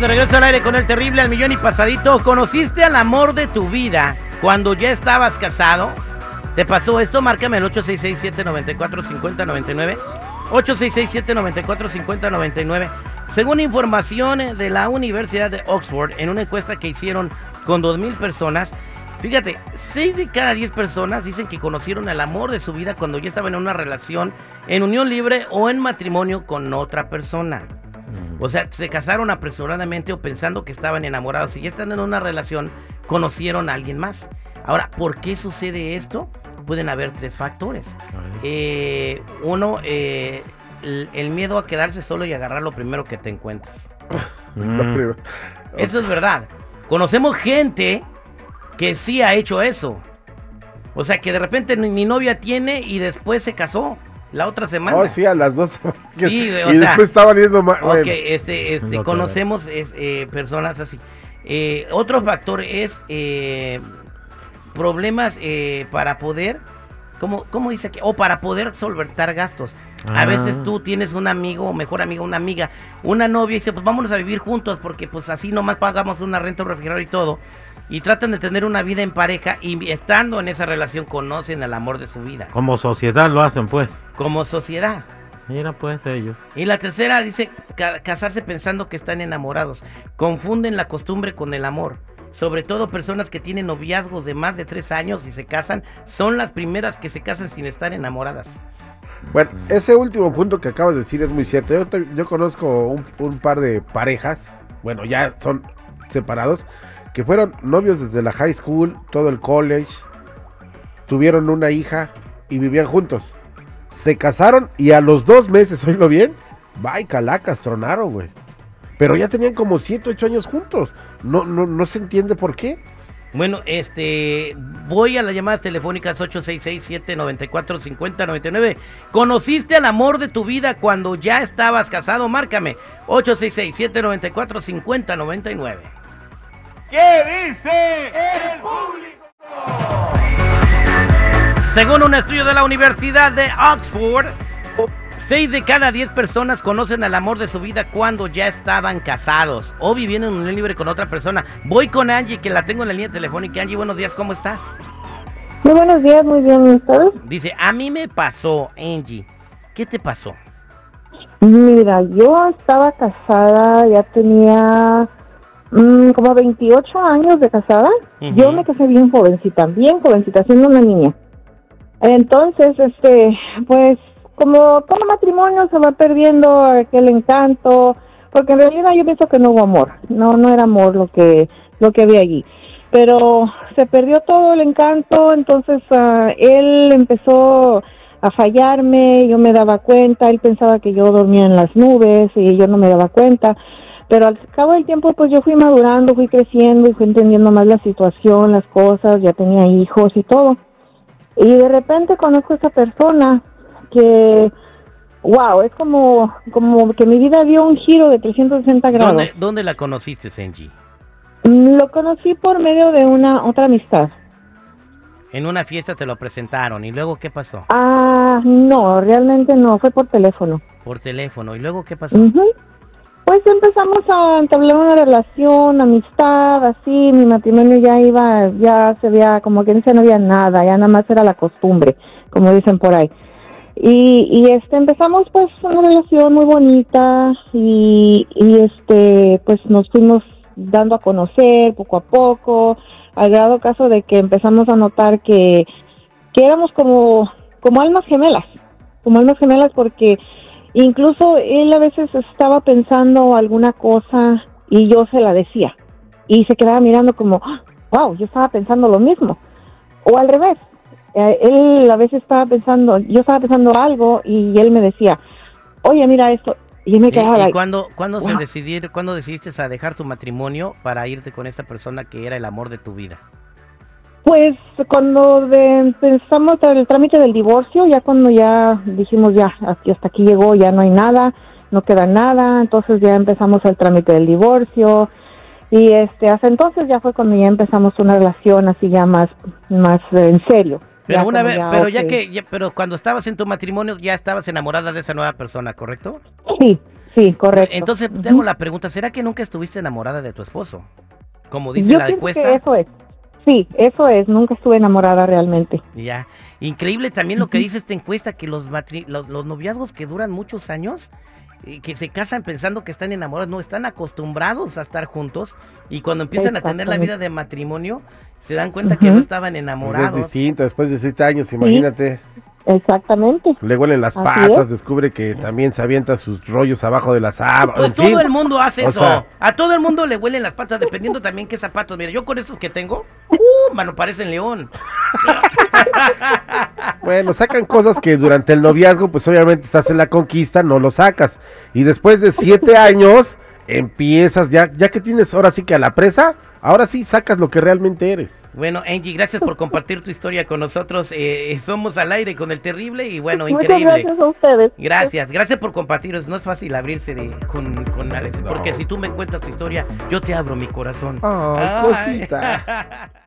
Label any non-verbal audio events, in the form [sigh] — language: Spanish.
De regreso al aire con el terrible al millón y pasadito. ¿Conociste al amor de tu vida cuando ya estabas casado? ¿Te pasó esto? Márcame el 866-794-5099. 866-794-5099. Según información de la Universidad de Oxford, en una encuesta que hicieron con 2.000 personas, fíjate, 6 de cada 10 personas dicen que conocieron el amor de su vida cuando ya estaban en una relación, en unión libre o en matrimonio con otra persona. O sea, se casaron apresuradamente o pensando que estaban enamorados y ya están en una relación, conocieron a alguien más. Ahora, ¿por qué sucede esto? Pueden haber tres factores. Eh, uno, eh, el, el miedo a quedarse solo y agarrar lo primero que te encuentras. Mm. Eso es verdad. Conocemos gente que sí ha hecho eso. O sea, que de repente ni novia tiene y después se casó la otra semana. Oh, sí, a las dos. Sí, o y sea, después estaba valiendo más. Ok, este, este, No, conocemos es, eh, personas así. Eh, otro factor es eh, problemas eh, para poder, ¿cómo, ¿cómo dice aquí? O para poder solventar gastos. A Ah. veces tú tienes un amigo, o mejor amigo, una amiga, una novia y dice, pues vámonos a vivir juntos porque pues así nomás pagamos una renta, un refrigerador y todo. Y tratan de tener una vida en pareja y estando en esa relación conocen el amor de su vida. Como sociedad lo hacen, pues. Como sociedad. Mira, pues ellos. Y la tercera dice ca- casarse pensando que están enamorados. Confunden la costumbre con el amor. Sobre todo personas que tienen noviazgos de más de tres años y se casan, son las primeras que se casan sin estar enamoradas. Bueno, ese último punto que acabas de decir es muy cierto. Yo, conozco un, par de parejas, bueno, ya son separados, que fueron novios desde la high school, todo el college, tuvieron una hija y vivían juntos. Se casaron y a los dos meses, [laughs] oílo bien, va calacas, tronaron, güey. Pero ya tenían como 7, 8 años juntos. No, no, no se entiende por qué. Bueno, este, voy a las llamadas telefónicas 866-794-5099. ¿Conociste al amor de tu vida cuando ya estabas casado? Márcame 866-794-5099. ¿Qué dice el público? Según un estudio de la Universidad de Oxford, 6 de cada 10 personas conocen al amor de su vida cuando ya estaban casados o viviendo en unión libre con otra persona. Voy con Angie, que la tengo en la línea telefónica. Angie, buenos días, ¿cómo estás? Muy buenos días, muy bien, ¿y ustedes? Dice, a mí me pasó, Angie. ¿Qué te pasó? Mira, yo estaba casada, ya tenía mm, como 28 años de casada. Yo me casé bien jovencita, bien jovencita, siendo una niña. Entonces, este, pues, como todo matrimonio se va perdiendo aquel encanto, porque en realidad yo pienso que no hubo amor, no, no era amor lo que, lo que había allí. Pero se perdió todo el encanto, entonces ah, él empezó a fallarme, yo me daba cuenta, él pensaba que yo dormía en las nubes y yo no me daba cuenta, pero al cabo del tiempo pues yo fui madurando, fui creciendo y fui entendiendo más la situación, las cosas, ya tenía hijos y todo. Y de repente conozco a esa persona que, wow, es como, como que mi vida dio un giro de 360 grados. ¿Dónde, dónde la conociste? Mm, Lo conocí por medio de una otra amistad. En una fiesta te lo presentaron. ¿Y luego qué pasó? Ah, no, realmente no, fue por teléfono. Por teléfono. ¿Y luego qué pasó? Ujú. Pues empezamos a entablar una relación, amistad, así, mi matrimonio ya iba, ya se veía como que no había nada, ya nada más era la costumbre, como dicen por ahí. Y, y este empezamos pues una relación muy bonita y, y este pues nos fuimos dando a conocer poco a poco, al grado caso de que empezamos a notar que, que éramos como, como almas gemelas, como almas gemelas porque Incluso él a veces estaba pensando alguna cosa y yo se la decía. Y se quedaba mirando como, wow, yo estaba pensando lo mismo. O al revés, él a veces estaba pensando, yo estaba pensando algo y él me decía, oye, mira esto. Y me ¿Y, quedaba y like, cuándo, cuándo, se decidir, cuándo decidiste a dejar tu matrimonio para irte con esta persona que era el amor de tu vida? Pues cuando empezamos el trámite del divorcio, ya cuando ya dijimos ya, hasta aquí llegó, ya no hay nada, no queda nada, entonces ya empezamos el trámite del divorcio y este hasta entonces ya fue cuando ya empezamos una relación así ya más más eh, en serio. Pero Ya una vez, pero ya que, ya- pero cuando estabas en tu matrimonio ya estabas enamorada de esa nueva persona, ¿correcto? sí, Sí, correcto. Entonces, te Ujú. hago la pregunta, ¿será que nunca estuviste enamorada de tu esposo? Como dice Yo la encuesta. que eso es. Sí, eso es. Nunca estuve enamorada realmente. Ya. Increíble también lo que dice esta encuesta, que los, matri- los, los noviazgos que duran muchos años, que se casan pensando que están enamorados, no, están acostumbrados a estar juntos y cuando empiezan a tener la vida de matrimonio, se dan cuenta que no estaban Pues es enamorados. distinto, después de siete años, imagínate. Exactamente. Le huelen las Así patas, es. descubre que también se avienta sus rollos abajo de la sábana. Pues en fin. todo el mundo hace O eso. sea- a todo el mundo le huelen las patas, dependiendo también qué zapatos. Mira, yo con estos que tengo, uh, mano, parecen león. [laughs] Bueno, sacan cosas que durante el noviazgo, pues obviamente estás en la conquista, no lo sacas. Y después de siete años, empiezas, ya, ya que tienes ahora sí que a la presa, ahora sí sacas lo que realmente eres. Bueno, Angie, gracias por compartir tu historia con nosotros. Eh, somos al aire con el terrible y bueno, Muchas increíble. gracias a ustedes. Gracias, gracias por compartir. No es fácil abrirse de, con, con Alex, No. porque si tú me cuentas tu historia, yo te abro mi corazón. Ay. cosita. [laughs]